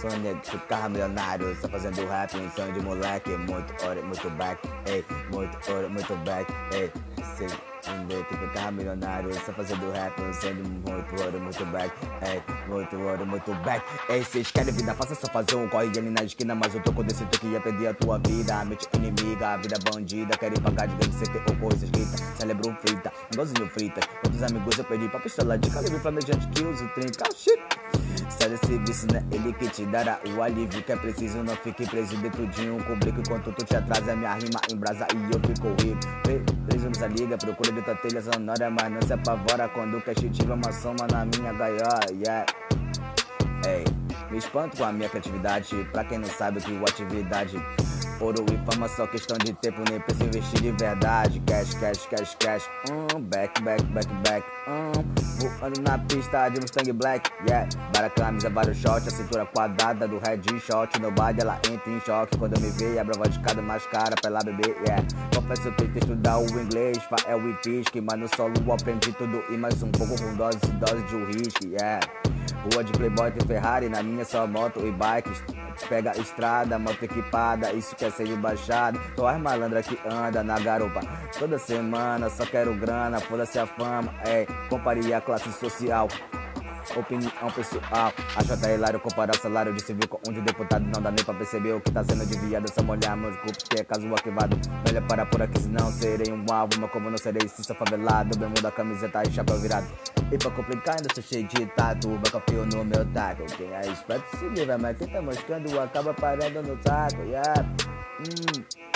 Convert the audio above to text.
Sonho de ficar milionário, só fazendo rap, um sonho de moleque. Muito ouro, muito back, ei, muito ouro, muito back, ei. Sei, um dia de ficar milionário, só fazendo rap, de muito ouro, muito back, ei, muito ouro, muito back. Cês querem vida, faça só fazer um corre ali na esquina, mas eu tô com desse que ia perder a tua vida. Mente inimiga, a vida bandida, querem pagar de grande, tem ou coisa escrita. Celebro frita, igualzinho frita. Outros amigos eu perdi pra pistola de calibre flamejante que uso 30. Oh, shit. Sai desse vício, né? Ele que te dará o alívio que é preciso. Não fique preso dentro de um cubrico enquanto tu te atrasa. Minha rima em brasa e eu fico rico. Pre- Preso nessa liga, procura de tua telha sonora, mas não se apavora quando o cash tiver uma soma na minha gaiola. Yeah. Ei, me espanto com a minha criatividade. Pra quem não sabe o que é atividade. Ouro e fama só questão de tempo, nem preciso investir de verdade. Cash, cash, cash, cash. Hum, back, back, back, back. Hum, voando na pista de Mustang Black. Yeah, para camisa, vários shot. A cintura quadrada do red shot. No bar ela entra em choque. Quando eu me vê, abre a voz de cada mais cara pra ela beber. Yeah, confesso que tento estudar o inglês. Fael e pisque. Mas no solo aprendi tudo e mais um pouco com dose dose de uísque. Yeah. Rua de Playboy tem Ferrari, na minha só moto e bikes. Pega a estrada, moto equipada, isso quer ser baixada. Tô as malandra que anda na garupa toda semana, só quero grana, foda-se a fama, é, compare a classe social. Opinião pessoal, acho até hilário comparar o salário de civil com um de deputado. Não dá nem pra perceber o que tá sendo desviado. Só molhar meus grupos que é caso arquivado. Melhor parar por aqui, senão serei um alvo. Mas como não serei, se sou favelado. Bem muda a camiseta e chapéu virado. E pra complicar, ainda sou cheio de tatu. Bacapio no meu taco. Quem é esperto se livra, mas quem tá moscando acaba parando no saco. Yeah. Hum.